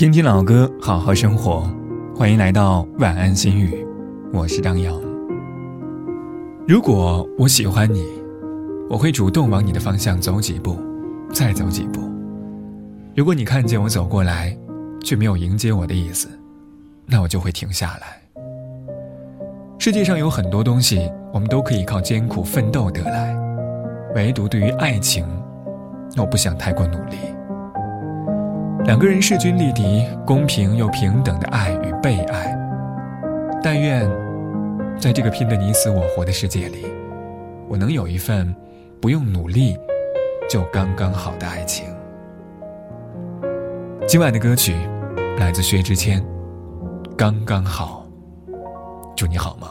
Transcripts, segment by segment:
听听老歌，好好生活。欢迎来到晚安心语，我是张扬。如果我喜欢你，我会主动往你的方向走几步，再走几步。如果你看见我走过来，却没有迎接我的意思，那我就会停下来。世界上有很多东西，我们都可以靠艰苦奋斗得来，唯独对于爱情，我不想太过努力。两个人势均力敌、公平又平等的爱与被爱，但愿在这个拼得你死我活的世界里，我能有一份不用努力就刚刚好的爱情。今晚的歌曲来自薛之谦，《刚刚好》，祝你好梦。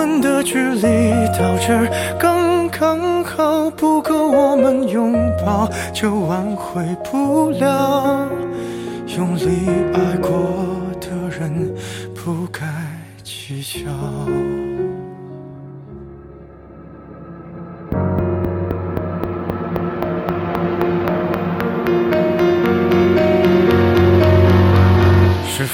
我们的距离到这儿刚刚好，不够我们拥抱，就挽回不了。用力爱过的人，不该计较。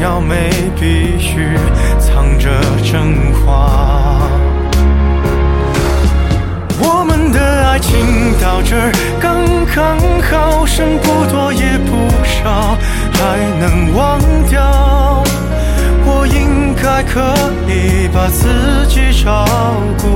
要美，必须藏着真话。我们的爱情到这刚刚好，剩不多也不少，还能忘掉。我应该可以把自己照顾